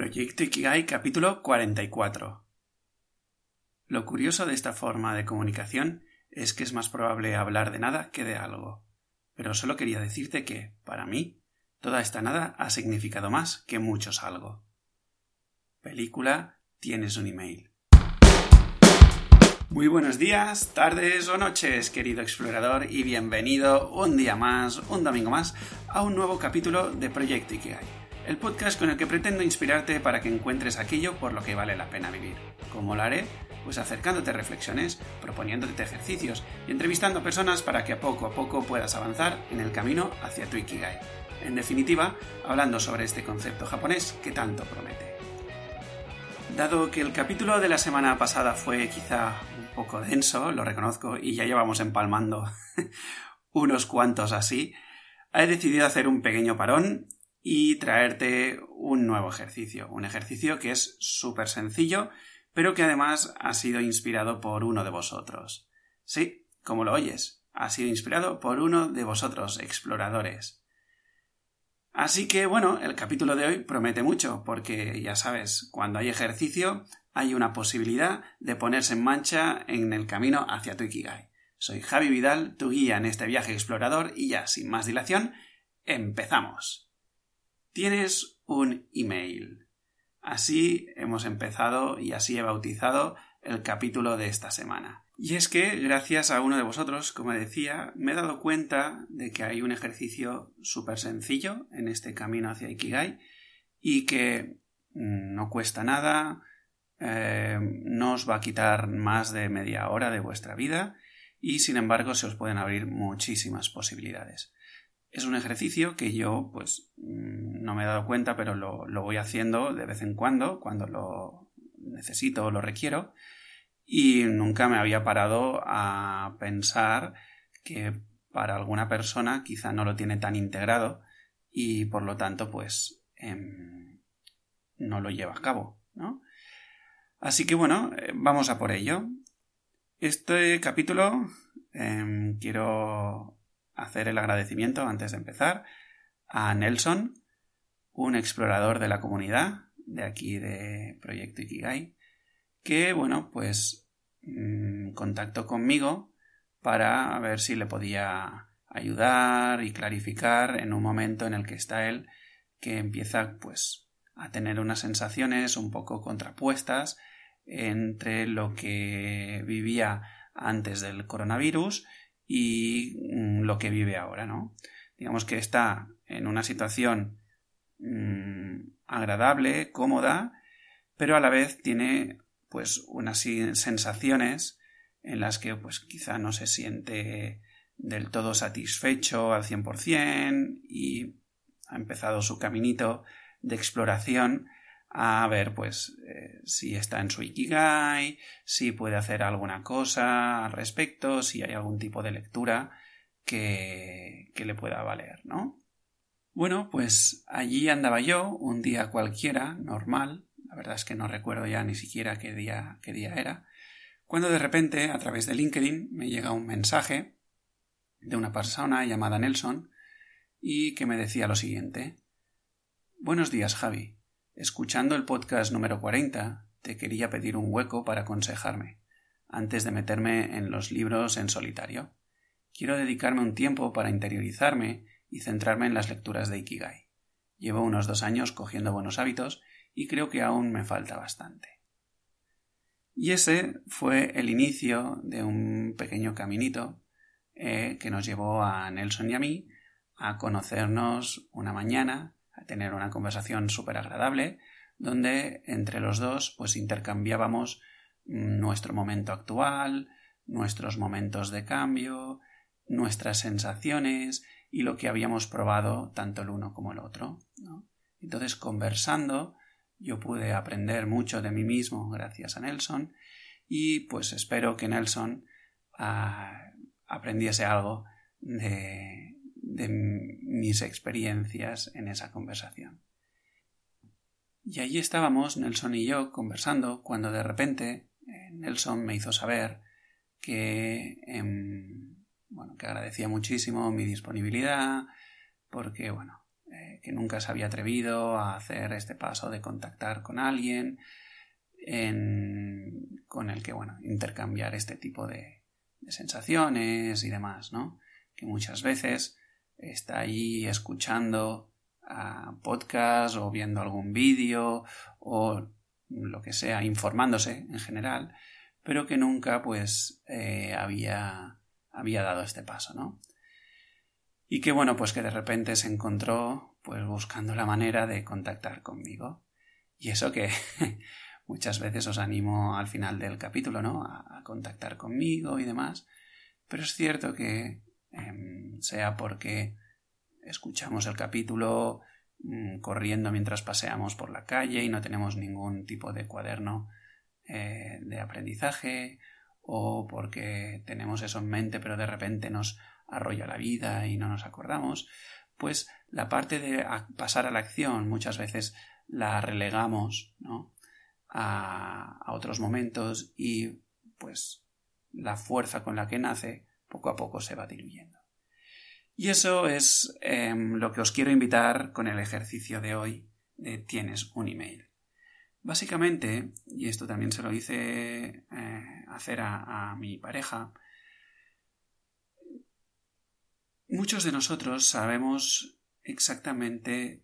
Proyecto Ikigai capítulo 44. Lo curioso de esta forma de comunicación es que es más probable hablar de nada que de algo. Pero solo quería decirte que, para mí, toda esta nada ha significado más que muchos algo. Película, tienes un email. Muy buenos días, tardes o noches, querido explorador, y bienvenido un día más, un domingo más, a un nuevo capítulo de Proyecto Ikigai el podcast con el que pretendo inspirarte para que encuentres aquello por lo que vale la pena vivir. ¿Cómo lo haré? Pues acercándote reflexiones, proponiéndote ejercicios y entrevistando a personas para que poco a poco puedas avanzar en el camino hacia tu Ikigai. En definitiva, hablando sobre este concepto japonés que tanto promete. Dado que el capítulo de la semana pasada fue quizá un poco denso, lo reconozco, y ya llevamos empalmando unos cuantos así, he decidido hacer un pequeño parón y traerte un nuevo ejercicio. Un ejercicio que es súper sencillo, pero que además ha sido inspirado por uno de vosotros. Sí, como lo oyes, ha sido inspirado por uno de vosotros, exploradores. Así que bueno, el capítulo de hoy promete mucho, porque ya sabes, cuando hay ejercicio hay una posibilidad de ponerse en mancha en el camino hacia tu Ikigai. Soy Javi Vidal, tu guía en este viaje explorador, y ya sin más dilación, empezamos. Tienes un email. Así hemos empezado y así he bautizado el capítulo de esta semana. Y es que, gracias a uno de vosotros, como decía, me he dado cuenta de que hay un ejercicio súper sencillo en este camino hacia Ikigai y que mm, no cuesta nada, eh, no os va a quitar más de media hora de vuestra vida y sin embargo se os pueden abrir muchísimas posibilidades. Es un ejercicio que yo, pues, mm, no me he dado cuenta, pero lo, voy haciendo de vez en cuando, cuando lo necesito o lo requiero, y nunca me había parado a pensar que para alguna persona quizá no lo tiene tan integrado y por lo tanto, pues, em, no lo lleva a cabo, ¿no? Así que bueno, eh, vamos a por ello. Este capítulo em, quiero hacer el agradecimiento antes de empezar a Nelson, un explorador de la comunidad de aquí de Proyecto Ikigai, que, bueno, pues mm, contactó conmigo para ver si le podía ayudar y clarificar en un momento en el que está él que empieza pues a tener unas sensaciones un poco contrapuestas entre lo que vivía antes del coronavirus y mm, lo que vive ahora, ¿no? Digamos que está en una situación mm, agradable, cómoda, pero a la vez tiene pues unas sensaciones en las que pues quizá no se siente del todo satisfecho al 100% y ha empezado su caminito de exploración a ver pues eh, si está en su ikigai, si puede hacer alguna cosa al respecto, si hay algún tipo de lectura que, que le pueda valer, ¿no? Bueno, pues allí andaba yo, un día cualquiera, normal, la verdad es que no recuerdo ya ni siquiera qué día, qué día era, cuando de repente, a través de LinkedIn, me llega un mensaje de una persona llamada Nelson y que me decía lo siguiente Buenos días, Javi. Escuchando el podcast número 40, te quería pedir un hueco para aconsejarme, antes de meterme en los libros en solitario. Quiero dedicarme un tiempo para interiorizarme y centrarme en las lecturas de Ikigai. Llevo unos dos años cogiendo buenos hábitos y creo que aún me falta bastante. Y ese fue el inicio de un pequeño caminito eh, que nos llevó a Nelson y a mí a conocernos una mañana tener una conversación súper agradable, donde entre los dos pues intercambiábamos nuestro momento actual, nuestros momentos de cambio, nuestras sensaciones y lo que habíamos probado tanto el uno como el otro. Entonces, conversando, yo pude aprender mucho de mí mismo gracias a Nelson y pues espero que Nelson ah, aprendiese algo de, de mis experiencias en esa conversación. Y allí estábamos, Nelson y yo, conversando, cuando de repente eh, Nelson me hizo saber que, em, bueno, que agradecía muchísimo mi disponibilidad, porque, bueno, eh, que nunca se había atrevido a hacer este paso de contactar con alguien con el que, bueno, intercambiar este tipo de, de sensaciones y demás, ¿no? Que muchas veces está ahí escuchando a podcast o viendo algún vídeo o lo que sea, informándose en general, pero que nunca pues eh, había, había dado este paso, ¿no? Y que bueno, pues que de repente se encontró pues buscando la manera de contactar conmigo. Y eso que muchas veces os animo al final del capítulo, ¿no? A, contactar conmigo y demás. Pero es cierto que em, sea porque escuchamos el capítulo mm, corriendo mientras paseamos por la calle y no tenemos ningún tipo de cuaderno eh, de aprendizaje o porque tenemos eso en mente pero de repente nos arrolla la vida y no nos acordamos, pues la parte de pasar a la acción muchas veces la relegamos a, a otros momentos y pues la fuerza con la que nace poco a poco se va diluyendo. Y eso es em, lo que os quiero invitar con el ejercicio de hoy de tienes un email. Básicamente, y esto también se lo hice eh, hacer a, mi pareja, muchos de nosotros sabemos exactamente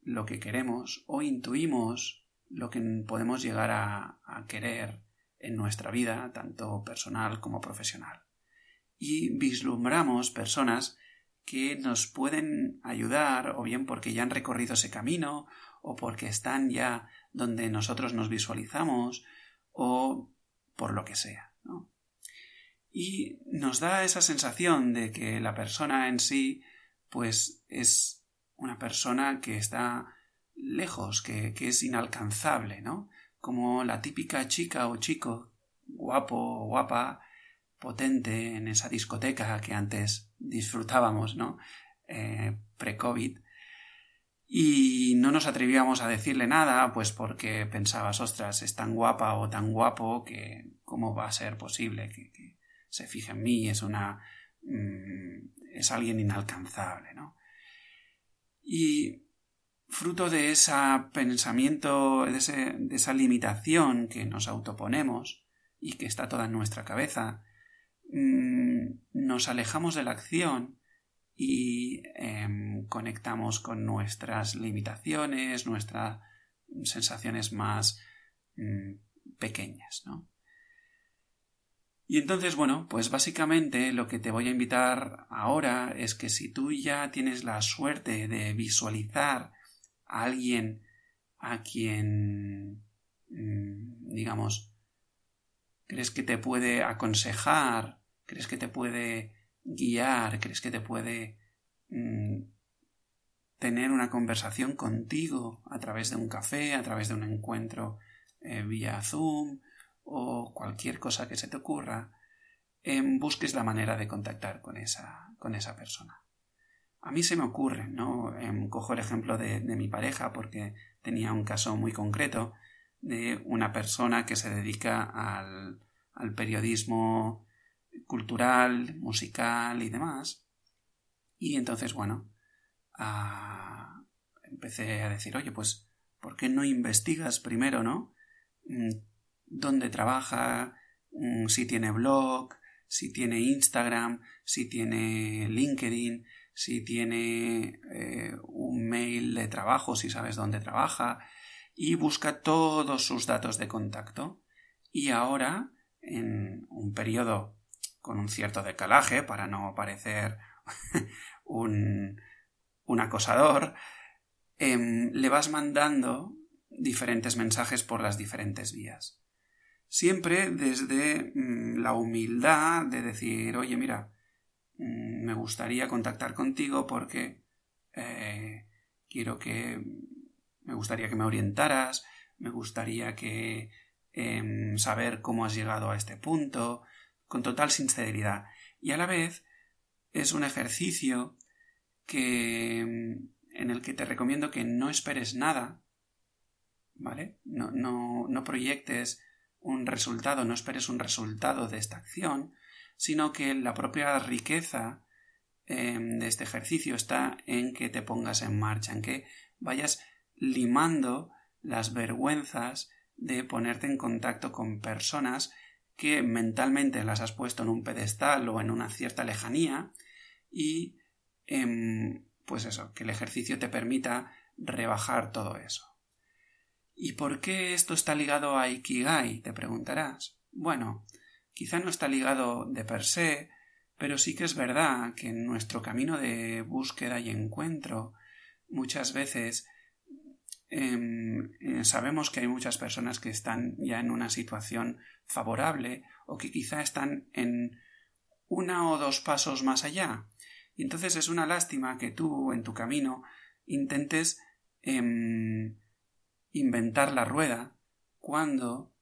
lo que queremos o intuimos lo que podemos llegar a, querer en nuestra vida, tanto personal como profesional. Y vislumbramos personas que nos pueden ayudar o bien porque ya han recorrido ese camino o porque están ya donde nosotros nos visualizamos o por lo que sea. Y nos da esa sensación de que la persona en sí pues es una persona que está lejos, que, que es inalcanzable, ¿no? Como la típica chica o chico guapo o guapa potente en esa discoteca que antes disfrutábamos, ¿no? Eh, Pre-COVID. Y no nos atrevíamos a decirle nada, pues porque pensabas, ostras, es tan guapa o tan guapo que cómo va a ser posible que, se fije en mí, es una... Mm, es alguien inalcanzable, ¿no? Y fruto de ese pensamiento, de, de esa limitación que nos autoponemos y que está toda en nuestra cabeza, Mm, nos alejamos de la acción y em, conectamos con nuestras limitaciones, nuestras sensaciones más mm, pequeñas, ¿no? Y entonces, bueno, pues básicamente lo que te voy a invitar ahora es que si tú ya tienes la suerte de visualizar a alguien a quien, mm, digamos, crees que te puede aconsejar, crees que te puede guiar, crees que te puede mm, tener una conversación contigo a través de un café, a través de un encuentro eh, vía Zoom o cualquier cosa que se te ocurra, em, busques la manera de contactar con esa, con esa persona. A mí se me ocurre, ¿no? Em, cojo el ejemplo de, de mi pareja porque tenía un caso muy concreto de una persona que se dedica al, al periodismo cultural, musical y demás. Y entonces, bueno, empecé a decir, oye, pues, ¿por qué no investigas primero, no? Mm, ¿Dónde trabaja? Mm, si tiene blog, si tiene Instagram, si tiene LinkedIn, si tiene eh, un mail de trabajo, si sabes dónde trabaja, y busca todos sus datos de contacto. Y ahora, en un periodo con un cierto decalaje, para no parecer un, un acosador, em, le vas mandando diferentes mensajes por las diferentes vías. Siempre desde mm, la humildad de decir, oye, mira, mm, me gustaría contactar contigo porque eh, quiero que me gustaría que me orientaras, me gustaría que em, saber cómo has llegado a este punto, con total sinceridad. Y a la vez es un ejercicio que em, en el que te recomiendo que no esperes nada, ¿vale? No, no, no proyectes un resultado, no esperes un resultado de esta acción, sino que la propia riqueza em, de este ejercicio está en que te pongas en marcha, en que vayas limando las vergüenzas de ponerte en contacto con personas que mentalmente las has puesto en un pedestal o en una cierta lejanía y em, pues eso, que el ejercicio te permita rebajar todo eso. ¿Y por qué esto está ligado a Ikigai? te preguntarás. Bueno, quizá no está ligado de per se, pero sí que es verdad que en nuestro camino de búsqueda y encuentro muchas veces eh, sabemos que hay muchas personas que están ya en una situación favorable o que quizá están en una o dos pasos más allá. Y entonces es una lástima que tú en tu camino intentes em, inventar la rueda cuando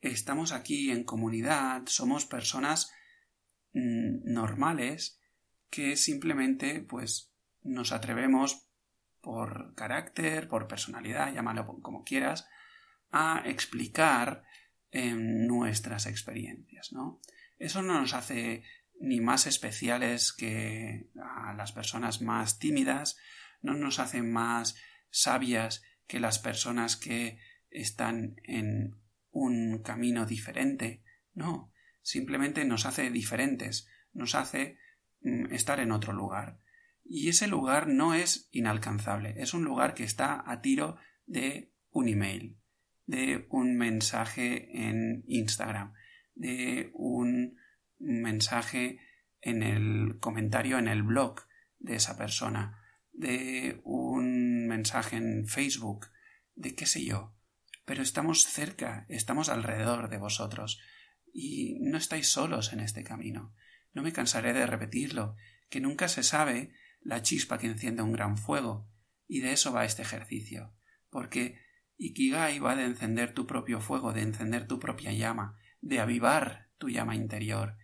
estamos aquí en comunidad, somos personas mm, normales que simplemente pues nos atrevemos por carácter, por personalidad, llámalo como quieras, a explicar em, nuestras experiencias, ¿no? Eso no nos hace ni más especiales que a las personas más tímidas, no nos hace más sabias que las personas que están en un camino diferente. No, simplemente nos hace diferentes, nos hace mm, estar en otro lugar. Y ese lugar no es inalcanzable, es un lugar que está a tiro de un email, de un mensaje en Instagram, de un mensaje en el comentario en el blog de esa persona, de un mensaje en Facebook, de qué sé yo. Pero estamos cerca, estamos alrededor de vosotros, y no estáis solos en este camino. No me cansaré de repetirlo, que nunca se sabe la chispa que enciende un gran fuego, y de eso va este ejercicio, porque Ikigai va de encender tu propio fuego, de encender tu propia llama, de avivar tu llama interior,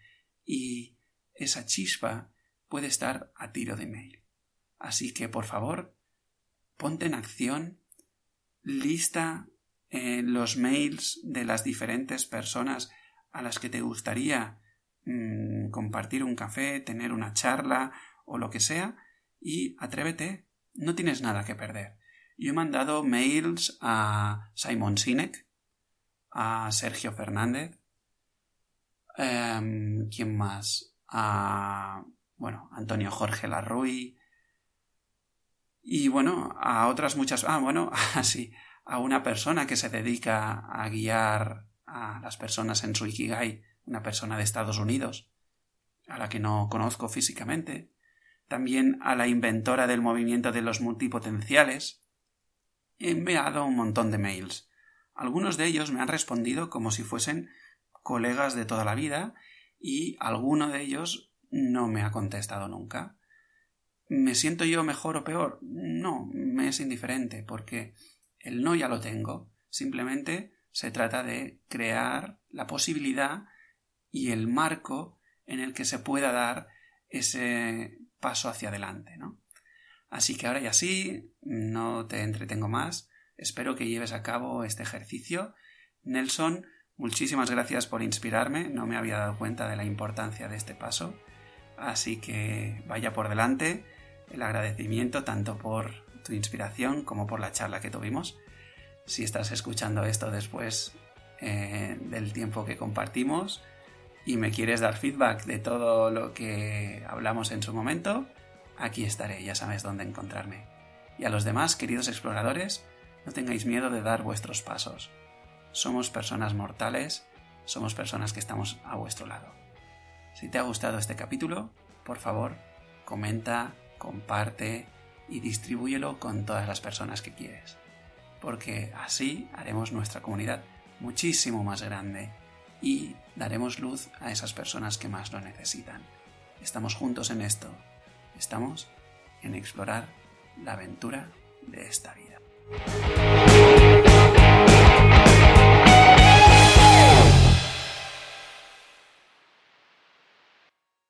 y esa chispa puede estar a tiro de mail. Así que, por favor, ponte en acción, lista eh, los mails de las diferentes personas a las que te gustaría mm, compartir un café, tener una charla o lo que sea, y atrévete, no tienes nada que perder. Yo he mandado mails a Simon Sinek, a Sergio Fernández, Em, ¿Quién más? A, bueno, Antonio Jorge Larruy. Y bueno, a otras muchas. Ah, bueno, así. A una persona que se dedica a guiar a las personas en su Ikigai, una persona de Estados Unidos, a la que no conozco físicamente. También a la inventora del movimiento de los multipotenciales. He enviado un montón de mails. Algunos de ellos me han respondido como si fuesen colegas de toda la vida y alguno de ellos no me ha contestado nunca. ¿Me siento yo mejor o peor? No, me es indiferente, porque el no ya lo tengo. Simplemente se trata de crear la posibilidad y el marco en el que se pueda dar ese paso hacia adelante, ¿no? Así que ahora ya sí, no te entretengo más. Espero que lleves a cabo este ejercicio. Nelson Muchísimas gracias por inspirarme, no me había dado cuenta de la importancia de este paso, así que vaya por delante el agradecimiento tanto por tu inspiración como por la charla que tuvimos. Si estás escuchando esto después eh, del tiempo que compartimos y me quieres dar feedback de todo lo que hablamos en su momento, aquí estaré, ya sabes dónde encontrarme. Y a los demás, queridos exploradores, no tengáis miedo de dar vuestros pasos somos personas mortales, somos personas que estamos a vuestro lado. Si te ha gustado este capítulo, por favor, comenta, comparte y distribúyelo con todas las personas que quieres, porque así haremos nuestra comunidad muchísimo más grande y daremos luz a esas personas que más lo necesitan. Estamos juntos en esto, estamos en explorar la aventura de esta vida.